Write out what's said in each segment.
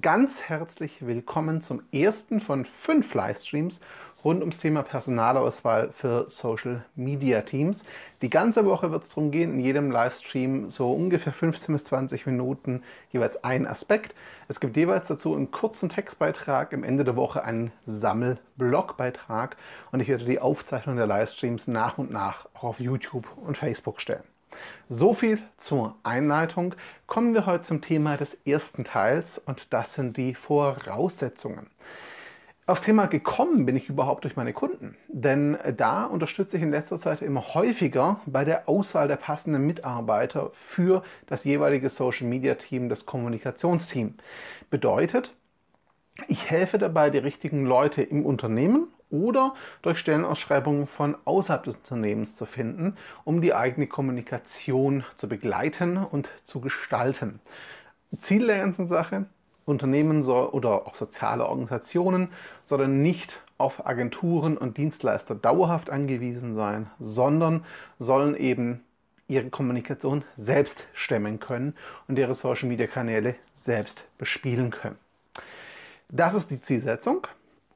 ganz herzlich willkommen zum ersten von fünf Livestreams rund ums Thema Personalauswahl für Social Media Teams. Die ganze Woche wird es darum gehen, in jedem Livestream so ungefähr 15 bis 20 Minuten jeweils ein Aspekt. Es gibt jeweils dazu einen kurzen Textbeitrag, am Ende der Woche einen Sammelblogbeitrag und ich werde die Aufzeichnung der Livestreams nach und nach auch auf YouTube und Facebook stellen. So viel zur Einleitung. Kommen wir heute zum Thema des ersten Teils und das sind die Voraussetzungen. Aufs Thema gekommen bin ich überhaupt durch meine Kunden, denn da unterstütze ich in letzter Zeit immer häufiger bei der Auswahl der passenden Mitarbeiter für das jeweilige Social Media Team, das Kommunikationsteam. Bedeutet, ich helfe dabei, die richtigen Leute im Unternehmen oder durch Stellenausschreibungen von außerhalb des Unternehmens zu finden, um die eigene Kommunikation zu begleiten und zu gestalten. Ziel der ganzen Sache, Unternehmen soll, oder auch soziale Organisationen sollen nicht auf Agenturen und Dienstleister dauerhaft angewiesen sein, sondern sollen eben ihre Kommunikation selbst stemmen können und ihre Social-Media-Kanäle selbst bespielen können. Das ist die Zielsetzung.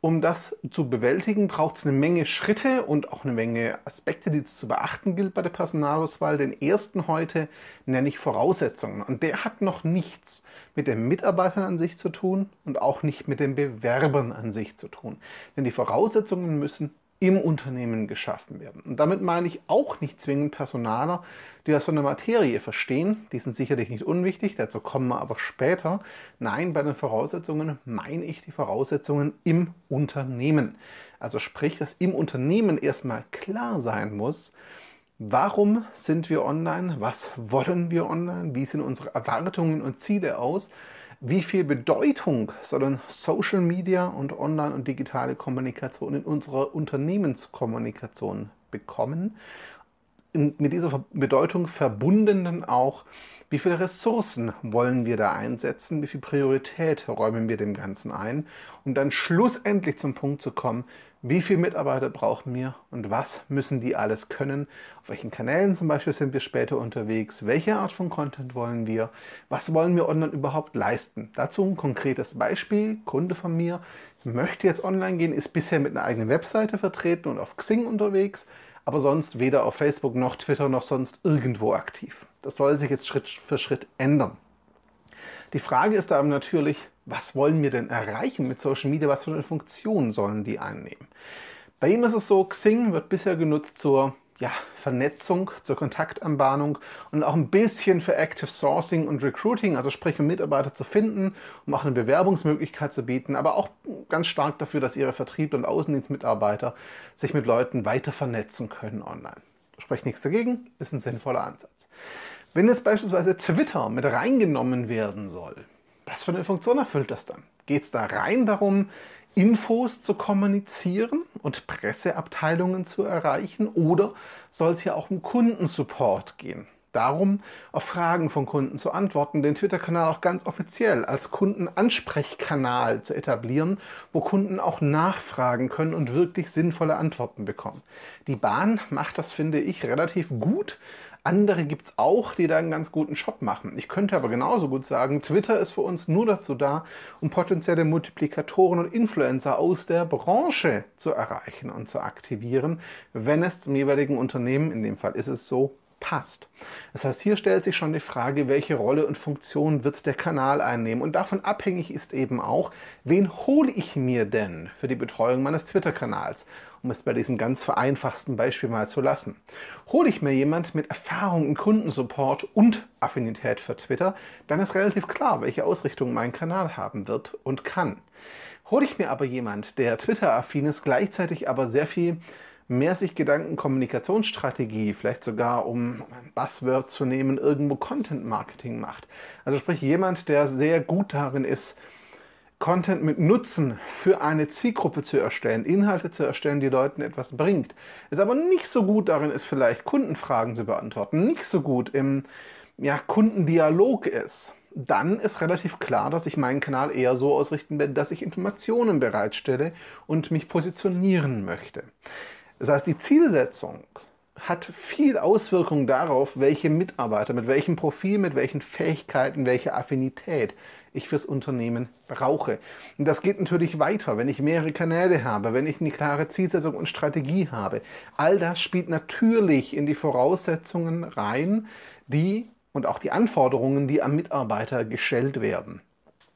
Um das zu bewältigen, braucht es eine Menge Schritte und auch eine Menge Aspekte, die es zu beachten gilt bei der Personalauswahl. Den ersten heute nenne ich Voraussetzungen. Und der hat noch nichts mit den Mitarbeitern an sich zu tun und auch nicht mit den Bewerbern an sich zu tun. Denn die Voraussetzungen müssen im Unternehmen geschaffen werden. Und damit meine ich auch nicht zwingend Personaler, die das von der Materie verstehen. Die sind sicherlich nicht unwichtig, dazu kommen wir aber später. Nein, bei den Voraussetzungen meine ich die Voraussetzungen im Unternehmen. Also sprich, dass im Unternehmen erstmal klar sein muss, warum sind wir online, was wollen wir online, wie sehen unsere Erwartungen und Ziele aus wie viel Bedeutung sollen Social Media und Online- und digitale Kommunikation in unserer Unternehmenskommunikation bekommen? mit dieser Bedeutung verbunden dann auch, wie viele Ressourcen wollen wir da einsetzen, wie viel Priorität räumen wir dem Ganzen ein, um dann schlussendlich zum Punkt zu kommen, wie viele Mitarbeiter brauchen wir und was müssen die alles können, auf welchen Kanälen zum Beispiel sind wir später unterwegs, welche Art von Content wollen wir, was wollen wir online überhaupt leisten. Dazu ein konkretes Beispiel, Kunde von mir möchte jetzt online gehen, ist bisher mit einer eigenen Webseite vertreten und auf Xing unterwegs, aber sonst weder auf Facebook noch Twitter noch sonst irgendwo aktiv. Das soll sich jetzt Schritt für Schritt ändern. Die Frage ist aber natürlich, was wollen wir denn erreichen mit Social Media? Was für eine Funktion sollen die einnehmen? Bei ihm ist es so, Xing wird bisher genutzt zur ja, Vernetzung, zur Kontaktanbahnung und auch ein bisschen für Active Sourcing und Recruiting, also sprich um Mitarbeiter zu finden, um auch eine Bewerbungsmöglichkeit zu bieten, aber auch ganz stark dafür, dass ihre Vertrieb- und Außendienstmitarbeiter sich mit Leuten weiter vernetzen können online. Sprich nichts dagegen, ist ein sinnvoller Ansatz. Wenn jetzt beispielsweise Twitter mit reingenommen werden soll, was für eine Funktion erfüllt das dann? Geht es da rein darum, Infos zu kommunizieren und Presseabteilungen zu erreichen oder soll es hier auch um Kundensupport gehen? Darum, auf Fragen von Kunden zu antworten, den Twitter-Kanal auch ganz offiziell als Kundenansprechkanal zu etablieren, wo Kunden auch nachfragen können und wirklich sinnvolle Antworten bekommen. Die Bahn macht das, finde ich, relativ gut, andere gibt es auch, die da einen ganz guten Shop machen. Ich könnte aber genauso gut sagen, Twitter ist für uns nur dazu da, um potenzielle Multiplikatoren und Influencer aus der Branche zu erreichen und zu aktivieren, wenn es zum jeweiligen Unternehmen, in dem Fall ist es so, passt. Das heißt, hier stellt sich schon die Frage, welche Rolle und Funktion wird der Kanal einnehmen. Und davon abhängig ist eben auch, wen hole ich mir denn für die Betreuung meines Twitter-Kanals? um es bei diesem ganz vereinfachten Beispiel mal zu lassen. Hole ich mir jemand mit Erfahrung im Kundensupport und Affinität für Twitter, dann ist relativ klar, welche Ausrichtung mein Kanal haben wird und kann. Hole ich mir aber jemand, der Twitter-affin ist, gleichzeitig aber sehr viel mehr sich Gedanken Kommunikationsstrategie, vielleicht sogar um ein Buzzword zu nehmen, irgendwo Content Marketing macht. Also sprich jemand, der sehr gut darin ist, Content mit Nutzen für eine Zielgruppe zu erstellen, Inhalte zu erstellen, die Leuten etwas bringt, ist aber nicht so gut darin ist, vielleicht Kundenfragen zu beantworten, nicht so gut im ja, Kundendialog ist, dann ist relativ klar, dass ich meinen Kanal eher so ausrichten werde, dass ich Informationen bereitstelle und mich positionieren möchte. Das heißt, die Zielsetzung hat viel Auswirkung darauf, welche Mitarbeiter, mit welchem Profil, mit welchen Fähigkeiten, welche Affinität ich fürs Unternehmen brauche. Und das geht natürlich weiter, wenn ich mehrere Kanäle habe, wenn ich eine klare Zielsetzung und Strategie habe. All das spielt natürlich in die Voraussetzungen rein, die und auch die Anforderungen, die am Mitarbeiter gestellt werden.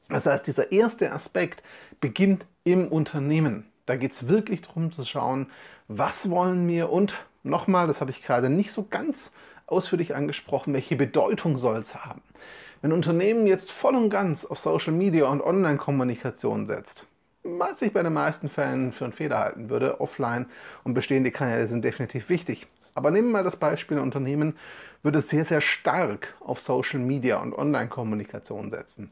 Das heißt, dieser erste Aspekt beginnt im Unternehmen. Da geht es wirklich darum zu schauen, was wollen wir und nochmal, das habe ich gerade nicht so ganz ausführlich angesprochen, welche Bedeutung soll es haben. Wenn Unternehmen jetzt voll und ganz auf Social Media und Online-Kommunikation setzt, was ich bei den meisten Fällen für einen Fehler halten würde, offline und bestehende Kanäle sind definitiv wichtig. Aber nehmen wir mal das Beispiel, ein Unternehmen würde sehr, sehr stark auf Social Media und Online-Kommunikation setzen.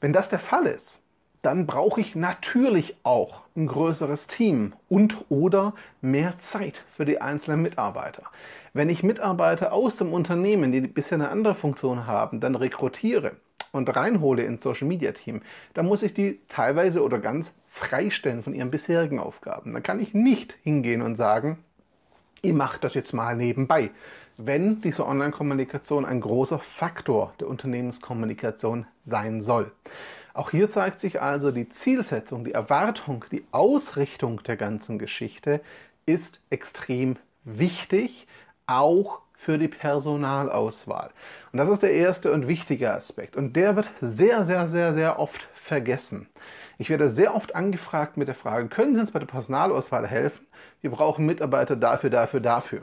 Wenn das der Fall ist, dann brauche ich natürlich auch ein größeres Team und oder mehr Zeit für die einzelnen Mitarbeiter. Wenn ich Mitarbeiter aus dem Unternehmen, die bisher eine andere Funktion haben, dann rekrutiere und reinhole ins Social Media Team, dann muss ich die teilweise oder ganz freistellen von ihren bisherigen Aufgaben. Dann kann ich nicht hingehen und sagen, ihr macht das jetzt mal nebenbei, wenn diese Online-Kommunikation ein großer Faktor der Unternehmenskommunikation sein soll. Auch hier zeigt sich also die Zielsetzung, die Erwartung, die Ausrichtung der ganzen Geschichte ist extrem wichtig, auch für die Personalauswahl. Und das ist der erste und wichtige Aspekt. Und der wird sehr, sehr, sehr, sehr oft vergessen. Ich werde sehr oft angefragt mit der Frage, können Sie uns bei der Personalauswahl helfen? Wir brauchen Mitarbeiter dafür, dafür, dafür.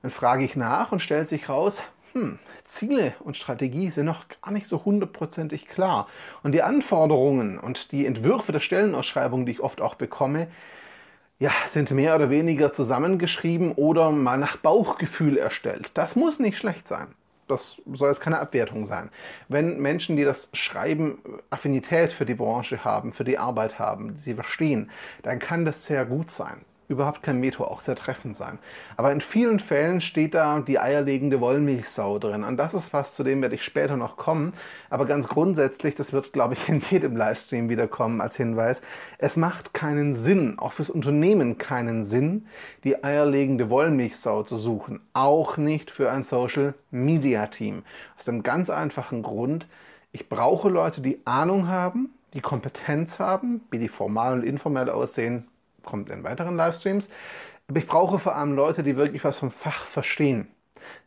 Dann frage ich nach und stellt sich raus, hm, Ziele und Strategie sind noch gar nicht so hundertprozentig klar. Und die Anforderungen und die Entwürfe der Stellenausschreibungen, die ich oft auch bekomme, ja, sind mehr oder weniger zusammengeschrieben oder mal nach Bauchgefühl erstellt. Das muss nicht schlecht sein. Das soll jetzt keine Abwertung sein. Wenn Menschen, die das schreiben, Affinität für die Branche haben, für die Arbeit haben, sie verstehen, dann kann das sehr gut sein überhaupt kein Veto auch sehr treffend sein. Aber in vielen Fällen steht da die eierlegende Wollmilchsau drin. Und das ist was, zu dem werde ich später noch kommen. Aber ganz grundsätzlich, das wird, glaube ich, in jedem Livestream wiederkommen als Hinweis, es macht keinen Sinn, auch fürs Unternehmen keinen Sinn, die eierlegende Wollmilchsau zu suchen. Auch nicht für ein Social Media Team. Aus dem ganz einfachen Grund, ich brauche Leute, die Ahnung haben, die Kompetenz haben, wie die formal und informell aussehen, kommt in weiteren Livestreams. Aber ich brauche vor allem Leute, die wirklich was vom Fach verstehen.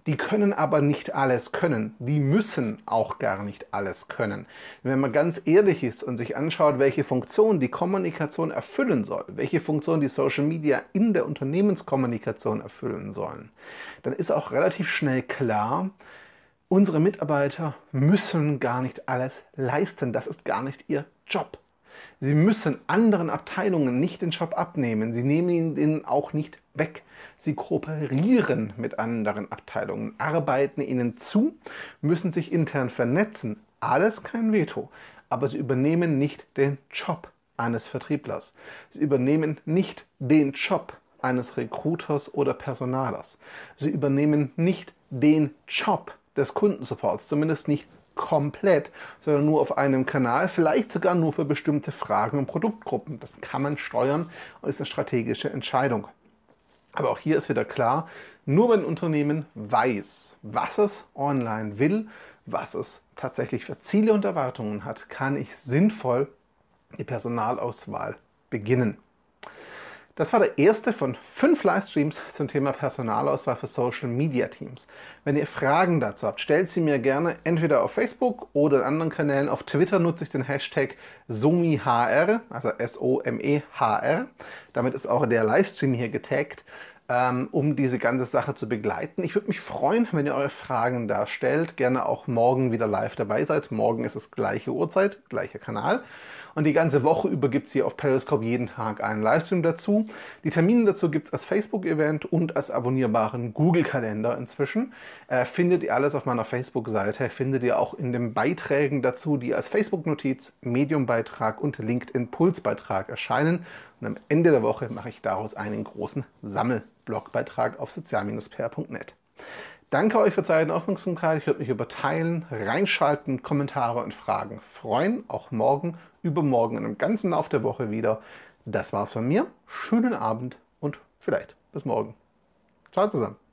Die können aber nicht alles können. Die müssen auch gar nicht alles können. Wenn man ganz ehrlich ist und sich anschaut, welche Funktion die Kommunikation erfüllen soll, welche Funktion die Social Media in der Unternehmenskommunikation erfüllen sollen, dann ist auch relativ schnell klar, unsere Mitarbeiter müssen gar nicht alles leisten. Das ist gar nicht ihr Job. Sie müssen anderen Abteilungen nicht den Job abnehmen. Sie nehmen ihn ihnen auch nicht weg. Sie kooperieren mit anderen Abteilungen, arbeiten ihnen zu, müssen sich intern vernetzen. Alles kein Veto. Aber sie übernehmen nicht den Job eines Vertrieblers. Sie übernehmen nicht den Job eines Recruiters oder Personalers. Sie übernehmen nicht den Job des Kundensupports, zumindest nicht komplett, sondern nur auf einem Kanal, vielleicht sogar nur für bestimmte Fragen und Produktgruppen. Das kann man steuern und ist eine strategische Entscheidung. Aber auch hier ist wieder klar, nur wenn ein Unternehmen weiß, was es online will, was es tatsächlich für Ziele und Erwartungen hat, kann ich sinnvoll die Personalauswahl beginnen. Das war der erste von fünf Livestreams zum Thema Personalauswahl für Social Media Teams. Wenn ihr Fragen dazu habt, stellt sie mir gerne entweder auf Facebook oder in anderen Kanälen. Auf Twitter nutze ich den Hashtag SOMIHR, also S-O-M-E-H-R. Damit ist auch der Livestream hier getaggt ähm, um diese ganze Sache zu begleiten. Ich würde mich freuen, wenn ihr eure Fragen da stellt. Gerne auch morgen wieder live dabei seid. Morgen ist es gleiche Uhrzeit, gleicher Kanal. Und die ganze Woche über gibt es hier auf Periscope jeden Tag einen Livestream dazu. Die Termine dazu gibt es als Facebook-Event und als abonnierbaren Google-Kalender inzwischen. Äh, findet ihr alles auf meiner Facebook-Seite. Findet ihr auch in den Beiträgen dazu, die als Facebook-Notiz, Medium-Beitrag und LinkedIn-Puls-Beitrag erscheinen. Und am Ende der Woche mache ich daraus einen großen Sammelblogbeitrag auf sozial-pr.net. Danke euch für Zeit und Aufmerksamkeit. Ich würde mich über Teilen, Reinschalten, Kommentare und Fragen freuen. Auch morgen, übermorgen und im ganzen Lauf der Woche wieder. Das war's von mir. Schönen Abend und vielleicht bis morgen. Ciao zusammen.